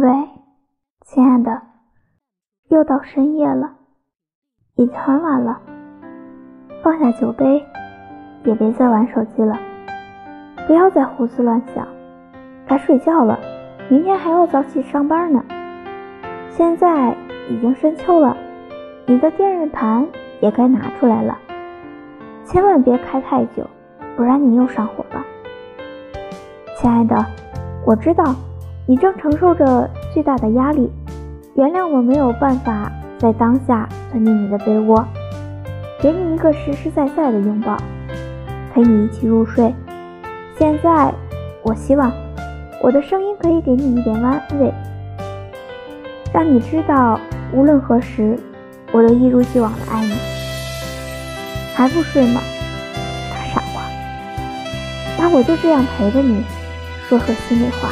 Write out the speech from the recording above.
喂，亲爱的，又到深夜了，已经很晚了，放下酒杯，也别再玩手机了，不要再胡思乱想，该睡觉了，明天还要早起上班呢。现在已经深秋了，你的电热毯也该拿出来了，千万别开太久，不然你又上火了。亲爱的，我知道。你正承受着巨大的压力，原谅我没有办法在当下钻进你的被窝，给你一个实实在在的拥抱，陪你一起入睡。现在，我希望我的声音可以给你一点安慰，让你知道无论何时，我都一如既往的爱你。还不睡吗，大傻瓜？那我就这样陪着你，说说心里话。